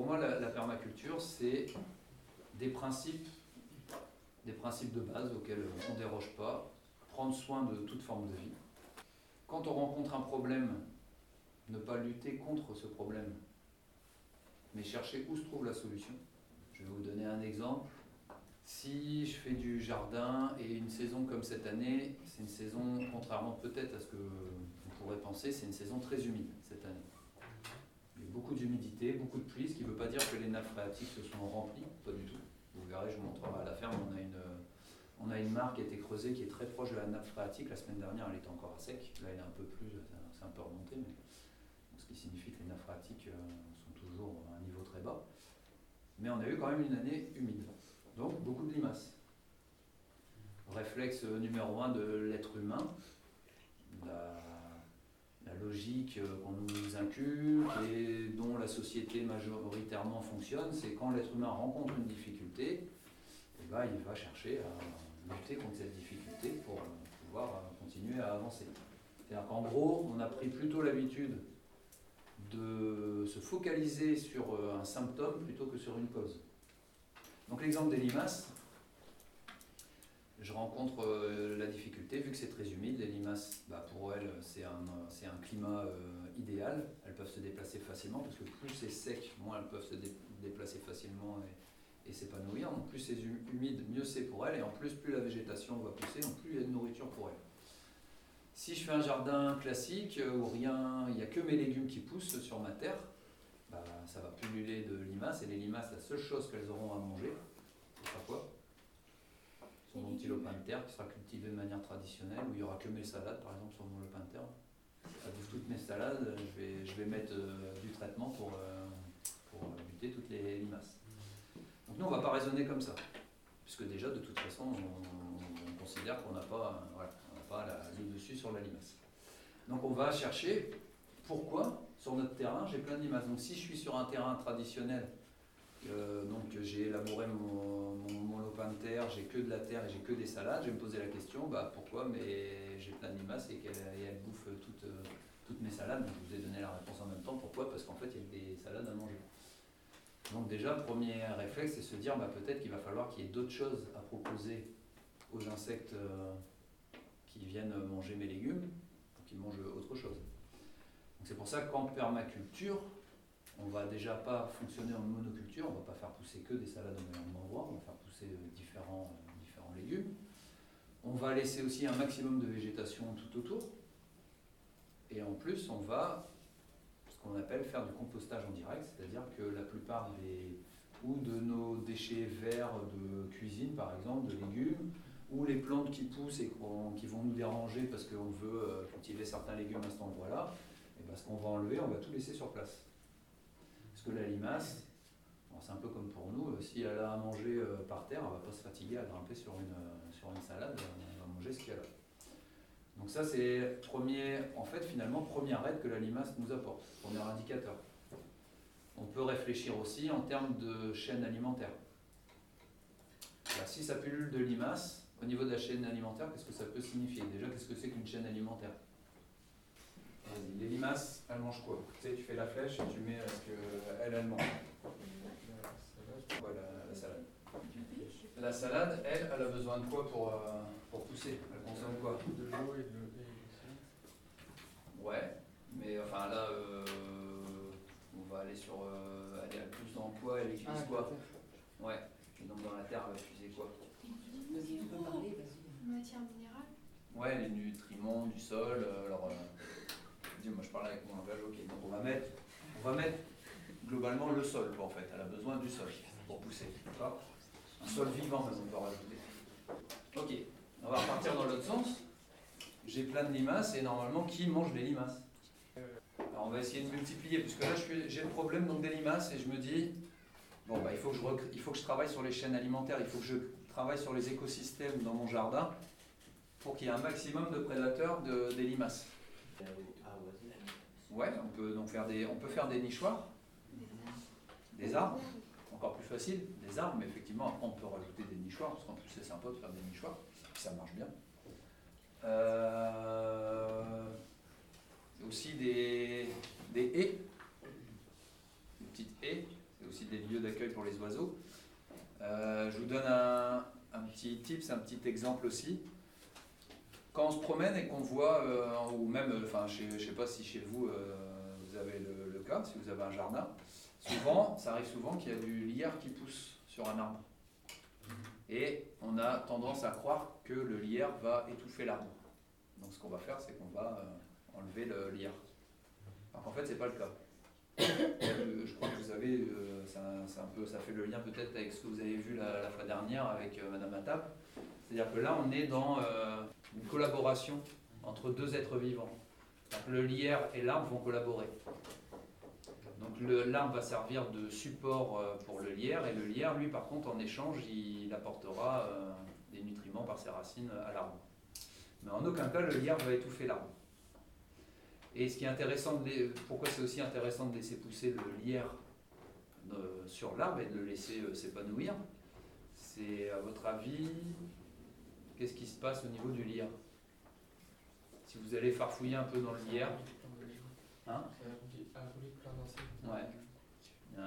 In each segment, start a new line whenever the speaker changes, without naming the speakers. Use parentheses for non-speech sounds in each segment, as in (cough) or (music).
pour moi, la, permaculture, c'est des principes, des principes de base auxquels on ne déroge pas, prendre soin de toute forme de vie. Quand on rencontre un problème, ne pas lutter contre ce problème, mais chercher où se trouve la solution. Je vais vous donner un exemple. Si je fais du jardin et une saison comme cette année, c'est une saison, contrairement peut-être à ce que vous pourrait penser, c'est une saison très humide cette année. Beaucoup d'humidité, beaucoup de pluie, ce qui ne veut pas dire que les nappes phréatiques se sont remplies, pas du tout. Vous verrez, je vous montrerai à la ferme, on a une, on a une mare qui a été creusée qui est très proche de la nappe phréatique. La semaine dernière, elle était encore à sec. Là, elle est un peu plus, c'est un peu remonté, mais ce qui signifie que les nappes phréatiques euh, sont toujours à un niveau très bas. Mais on a eu quand même une année humide. Donc, beaucoup de limaces. Réflexe numéro un de l'être humain, logique qu'on nous inculque et dont la société majoritairement fonctionne, c'est quand l'être humain rencontre une difficulté, eh ben, il va chercher à lutter contre cette difficulté pour pouvoir continuer à avancer. Qu'en gros, on a pris plutôt l'habitude de se focaliser sur euh, un symptôme plutôt que sur une cause. Donc l'exemple des limaces, je rencontre euh, la difficulté, vu que c'est très humide, les limaces, bah, pour elles, c'est un, climat euh, idéal, elles peuvent se déplacer facilement, parce que plus c'est sec, moins elles peuvent se déplacer facilement et s'épanouir. Donc plus c'est humide, mieux c'est pour elle. Et en plus, plus la végétation va pousser, donc plus il y a de nourriture pour elle. Si je fais un jardin classique euh, où rien, il n'y a que mes légumes qui poussent sur ma terre, bah, ça va pulluler de limaces. Et les limaces, la seule chose qu'elles auront à manger, c'est quoi? Sur mon petit lopin de terre qui sera cultivé de manière traditionnelle, où il n'y aura que mes salades, par exemple, sur mon lopin de terre. À toutes mes salades, je vais, je vais mettre euh, du traitement pour, euh, pour buter toutes les limaces. Donc nous, on ne va pas raisonner comme ça, puisque déjà, de toute façon, on, considère qu'on n'a pas, voilà, pas la, le dessus sur la limace. Donc on va chercher pourquoi sur notre terrain j'ai plein de limaces. Donc si je suis sur un terrain traditionnel, euh, donc j'ai élaboré mon, mon, lopin de terre, j'ai que de la terre et j'ai que des salades, je vais me poser la question, bah, pourquoi mais j'ai plein de et qu'elles bouffent toutes, mes salades. Je vous ai donné la réponse en même temps. Pourquoi? Parce qu'en fait il y a des salades à manger. Donc déjà, premier réflexe, c'est se dire bah, peut-être qu'il va falloir qu'il y ait d'autres choses à proposer aux insectes euh, qui viennent manger mes légumes pour qu'ils mangent autre chose. C'est pour ça qu'en permaculture, on ne va déjà pas fonctionner en monoculture, on ne va pas faire pousser que des salades au même endroit, on va faire pousser euh, différents, euh, différents légumes. On va laisser aussi un maximum de végétation tout autour. Et en plus, on va qu'on appelle faire du compostage en direct, c'est-à-dire que la plupart des ou de nos déchets verts de cuisine, par exemple, de légumes, ou les plantes qui poussent et qui vont nous déranger parce qu'on veut euh, cultiver certains légumes à cet endroit-là, et parce qu'on va enlever, on va tout laisser sur place. La limace, c'est un peu comme pour nous, euh, si elle a à manger euh, par terre, elle ne va pas se fatiguer à grimper sur une, une salade, elle va manger ce qu'il y a. Donc ça, c'est premier, en fait, finalement, première aide que la limace nous apporte, premier indicateur. On peut réfléchir aussi en termes de chaîne alimentaire. si ça pullule de limaces, au niveau de la chaîne alimentaire, qu'est-ce que ça peut signifier? Déjà, qu'est-ce que c'est qu'une chaîne alimentaire? Les limaces, elles mangent quoi Tu sais, tu fais la flèche et tu mets ce qu'elle, elle mange. Voilà, la salade. La salade, elle, elle a besoin de quoi pour, euh, pour pousser? Elle consomme quoi? De l'eau et de l'eau. Ouais, mais enfin là, euh, on va aller sur. Euh, aller plus dans quoi Elle utilise ah, quoi Ouais, et donc dans la terre, elle va utiliser quoi
Matière minérale?
Ouais, les nutriments du sol. alors, moi je parle avec mon ok. Donc on va mettre, on va mettre globalement le sol, en fait. Elle a besoin du sol pour pousser. Un sol vivant, on peut rajouter. Ok, on va repartir dans l'autre sens. J'ai plein de limaces et normalement, qui mange les limaces? Alors on va essayer de multiplier, puisque là j'ai le problème donc des limaces et je me dis, bon, bah, il, faut que je il faut que je travaille sur les chaînes alimentaires, il faut que je travaille sur les écosystèmes dans mon jardin pour qu'il y ait un maximum de prédateurs de, des limaces. Ouais, on peut donc faire des, on peut faire des nichoirs, des arbres encore plus facile, des arbres, mais effectivement, on peut rajouter des nichoirs, parce qu'en plus c'est sympa de faire des nichoirs, ça marche bien. Euh, aussi des, des haies, des petites haies, c'est aussi des lieux d'accueil pour les oiseaux. je vous donne un, petit tips, un petit exemple aussi. Quand on se promène et qu'on voit, ou même, enfin, je ne sais pas si chez vous, vous avez le, cas, si vous avez un jardin, souvent, ça arrive souvent qu'il y a du lierre qui pousse sur un arbre. Et on a tendance à croire que le lierre va étouffer l'arbre. Donc ce qu'on va faire, c'est qu'on va euh, enlever le lierre. Alors qu'en fait, ce n'est pas le cas. (coughs) Je crois que vous avez, euh, ça, fait le lien peut-être avec ce que vous avez vu la, fois dernière avec euh, Madame Atap. C'est-à-dire que là, on est dans une collaboration entre deux êtres vivants. le lierre et l'arbre vont collaborer. Donc l'arbre va servir de support euh, pour le lierre et le lierre, lui, par contre, en échange, il apportera euh, des nutriments par ses racines à l'arbre. Mais en aucun cas, le lierre va étouffer l'arbre. Et ce qui est intéressant, pourquoi c'est aussi intéressant de laisser pousser le lierre euh, sur l'arbre et de le laisser s'épanouir, c'est à votre avis, qu'est-ce qui se passe au niveau du lierre? Si vous allez farfouiller un peu dans le lierre, hein? Ouais.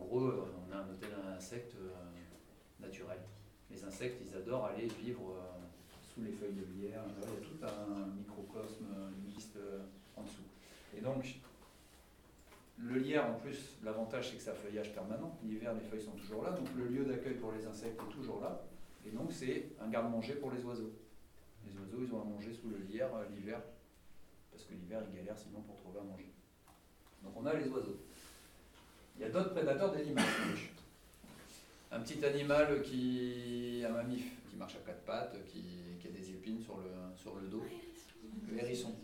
en gros, on a un hôtel d'insectes euh, naturel. Les insectes, ils adorent aller vivre euh, sous les feuilles de lierre. Il y a tout un microcosme, euh, en dessous. Et donc, le lierre, en plus, l'avantage, c'est que ça feuillage permanent. L'hiver, les feuilles sont toujours là. Donc, le lieu d'accueil pour les insectes est toujours là. Et donc, c'est un garde-manger pour les oiseaux. Les oiseaux, ils ont à manger sous le lierre l'hiver. Parce que l'hiver, ils galèrent sinon pour trouver à manger. Donc on a les oiseaux. Il y a d'autres prédateurs limaces. Un petit animal qui. un mammif qui marche à quatre pattes, qui, a des épines sur le, sur le dos. Le hérisson.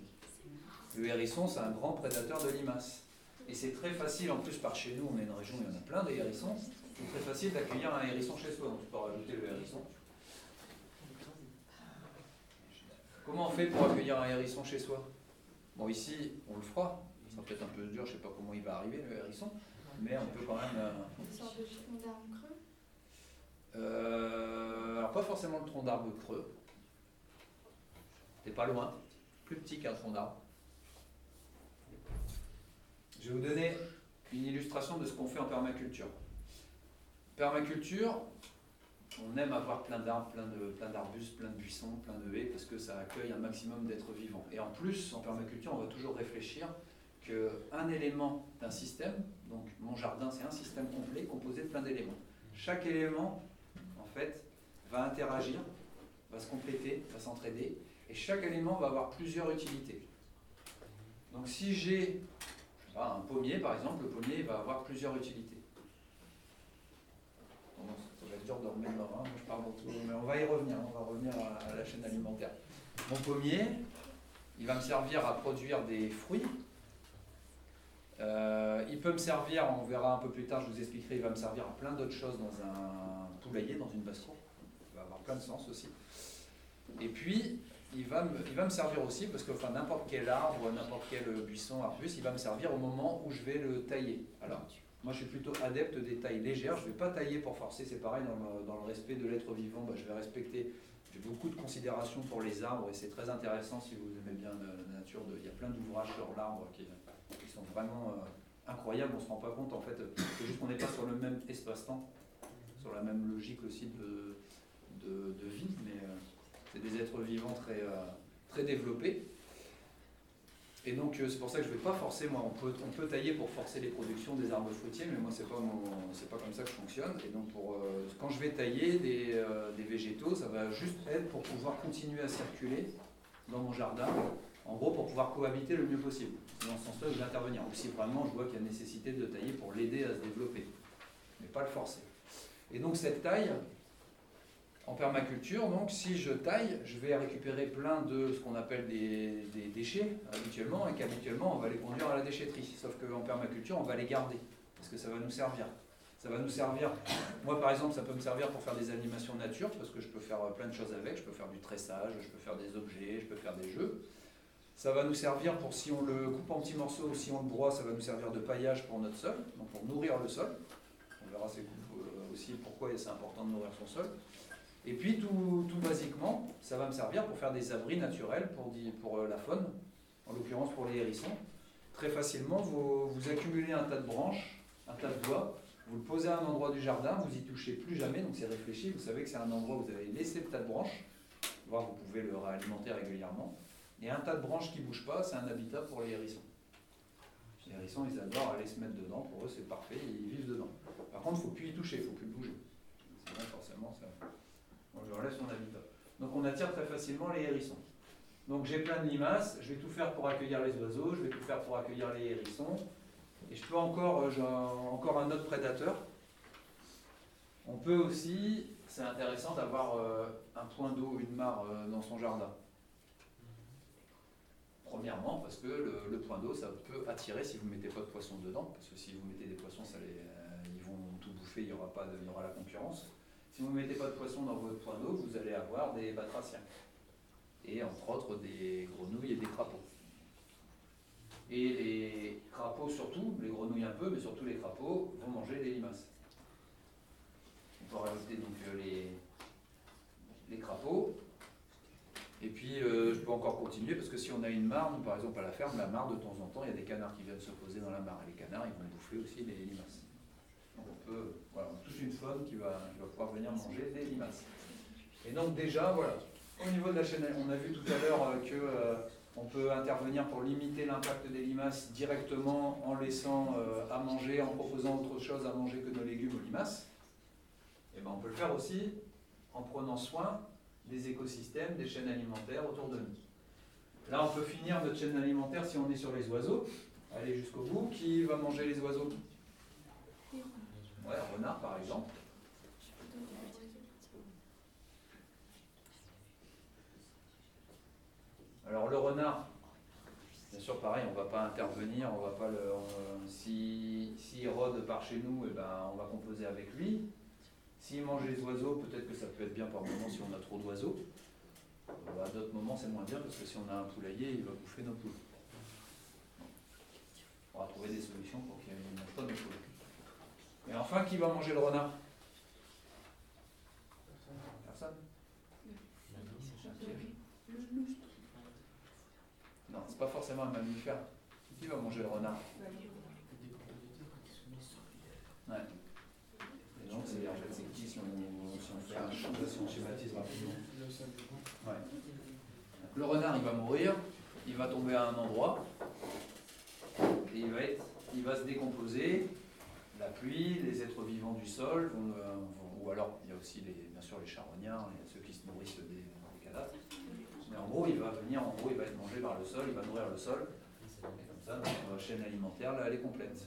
Le hérisson, c'est un grand prédateur de limaces. Et c'est très facile, en plus par chez nous, on est une région où il y en a plein des hérissons, c'est très facile d'accueillir un hérisson chez soi. Donc tu peux rajouter le hérisson. Comment on fait pour accueillir un hérisson chez soi? Bon, ici, on le fera, sera peut-être un peu dur, je ne sais pas comment il va arriver le hérisson, mais on peut quand même. Euh,
Une sorte de tronc d'arbre creux?
Euh, Alors, pas forcément le tronc d'arbre creux. C'est pas loin. Plus petit qu'un tronc d'arbre. Je vais vous donner une illustration de ce qu'on fait en permaculture. Permaculture, on aime avoir plein d'arbres, plein, plein d'arbustes, plein de buissons, plein de haies, parce que ça accueille un maximum d'êtres vivants. Et en plus, en permaculture, on va toujours réfléchir qu'un élément d'un système, donc mon jardin c'est un système complet composé de plein d'éléments. Chaque élément, en fait, va interagir, va se compléter, va s'entraider, et chaque élément va avoir plusieurs utilités. Donc si j'ai un pommier par exemple, le pommier va avoir plusieurs utilités. ça va être dur de remettre dans je parle tout, mais on va y revenir, on va revenir à la chaîne alimentaire. Mon pommier, il va me servir à produire des fruits, euh, il peut me servir, on verra un peu plus tard, je vous expliquerai, il va me servir à plein d'autres choses dans un poulailler, dans une basse-cour. Il va avoir plein de sens aussi. Et puis, il va me, il va me servir aussi, parce que enfin, n'importe quel arbre, n'importe quel buisson, arbuste, il va me servir au moment où je vais le tailler. Alors, moi je suis plutôt adepte des tailles légères, je ne vais pas tailler pour forcer, c'est pareil, dans le, dans le, respect de l'être vivant, bah, je vais respecter, j'ai beaucoup de considération pour les arbres, et c'est très intéressant si vous aimez bien la, nature, il y a plein d'ouvrages sur l'arbre qui sont vraiment euh, incroyables. On ne se rend pas compte en fait, c'est juste qu'on n'est pas sur le même espace-temps, sur la même logique aussi de, mais euh, c'est des êtres vivants très, euh, très développés. Et donc c'est pour ça que je ne vais pas forcer, moi on peut, on peut tailler pour forcer les productions des arbres fruitiers, mais moi c'est pas, pas comme ça que je fonctionne. Et donc pour, quand je vais tailler des, des végétaux, ça va juste être pour pouvoir continuer à circuler dans mon jardin en gros, pour pouvoir cohabiter le mieux possible. dans ce sens-là, je vais intervenir. Ou si vraiment je vois qu'il y a nécessité de tailler pour l'aider à se développer, mais pas le forcer. Et donc cette taille, en permaculture, donc si je taille, je vais récupérer plein de ce qu'on appelle des, déchets habituellement, et qu'habituellement on va les conduire à la déchetterie. Sauf qu'en permaculture, on va les garder, parce que ça va nous servir. Ça va nous servir, moi par exemple, ça peut me servir pour faire des animations nature, parce que je peux faire plein de choses avec, je peux faire du tressage, je peux faire des objets, je peux faire des jeux. Ça va nous servir pour, si on le coupe en petits morceaux ou si on le broie, ça va nous servir de paillage pour notre sol, donc pour nourrir le sol. On verra euh, aussi pourquoi c'est important de nourrir son sol. Et puis tout, tout, basiquement, ça va me servir pour faire des abris naturels pour, pour euh, la faune, en l'occurrence pour les hérissons. Très facilement, vous, vous, accumulez un tas de branches, un tas de bois, Vous le posez à un endroit du jardin, vous y touchez plus jamais, donc c'est réfléchi. Vous savez que c'est un endroit où vous avez laissé le tas de branches, voire vous pouvez le réalimenter régulièrement. Et un tas de branches qui ne bouge pas, c'est un habitat pour les hérissons. Les hérissons, ils adorent aller se mettre dedans. Pour eux, c'est parfait, ils vivent dedans. Par contre, il ne faut plus y toucher, il ne faut plus le bouger. Forcément, ça, on son habitat. Donc, on attire très facilement les hérissons. Donc, j'ai plein de limaces. Je vais tout faire pour accueillir les oiseaux. Je vais tout faire pour accueillir les hérissons. Et je peux encore, euh, j'ai encore un autre prédateur. On peut aussi, c'est intéressant d'avoir euh, un point d'eau, une mare euh, dans son jardin. Premièrement, parce que le, point d'eau, ça peut attirer si vous ne mettez pas de poissons dedans, parce que si vous mettez des poissons, ils vont tout bouffer, il y, aura pas il y aura la concurrence. Si vous ne mettez pas de poissons dans votre point d'eau, vous allez avoir des batraciens. Et entre autres des grenouilles et des crapauds. Et les crapauds surtout, les grenouilles un peu, mais surtout les crapauds, vont manger les limaces. On peut rajouter donc euh, les, les crapauds. Et puis euh, je peux encore continuer parce que si on a une mare, nous par exemple à la ferme, la mare de temps en temps, il y a des canards qui viennent se poser dans la mare. Et les canards, ils vont bouffer aussi les limaces. On peut, toute une faune qui va, pouvoir venir manger des limaces. Et donc déjà, voilà, au niveau de la chaîne, on a vu tout à l'heure euh, que on peut intervenir pour limiter l'impact des limaces directement en laissant euh, à manger, en proposant autre chose à manger que nos légumes aux limaces. Et eh ben, on peut le faire aussi en prenant soin des écosystèmes, des chaînes alimentaires autour de nous. Là, on peut finir notre chaîne alimentaire si on est sur les oiseaux. Aller jusqu'au bout. Qui va manger les oiseaux? Ouais, renard par exemple. Alors le renard, bien sûr pareil, on ne va pas intervenir, on va pas le. S'il si, rôde par chez nous, eh ben, on va composer avec lui. S'il mange les oiseaux, peut-être que ça peut être bien par moment si on a trop d'oiseaux. Euh, à d'autres moments, c'est moins bien parce que si on a un poulailler, il va bouffer nos poules. On va trouver des solutions pour qu'il ne mange pas nos poules. Et enfin, qui va manger le renard? Personne? Non, c'est pas forcément un mammifère. Qui va manger le renard? Ouais. Et donc, c'est en fait, c'est qui si on, si on fait un si on schématise rapidement ouais. Le renard, il va mourir, il va tomber à un endroit, et il va, être, il va se décomposer. La pluie, les êtres vivants du sol, vont, ou alors il y a aussi les, bien sûr les charognards, ceux qui se nourrissent des, cadavres. Mais en gros, il va venir, en gros, il va être mangé par le sol, il va nourrir le sol. Et comme ça, notre chaîne alimentaire, là, elle est complète.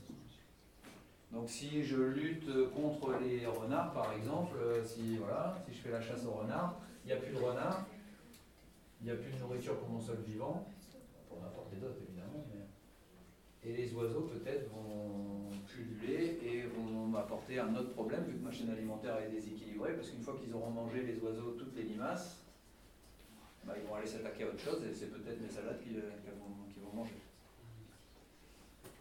Donc si je lutte contre les renards, par exemple, euh, si, je fais la chasse aux renards, il n'y a plus de renards, il n'y a plus de nourriture pour mon sol vivant, pour n'importe d'autres évidemment, mais... et les oiseaux peut-être vont pulluler et vont m'apporter un autre problème vu que ma chaîne alimentaire est déséquilibrée, parce qu'une fois qu'ils auront mangé les oiseaux toutes les limaces, bah, ils vont aller s'attaquer à autre chose et c'est peut-être mes salades qu'ils vont, vont, manger.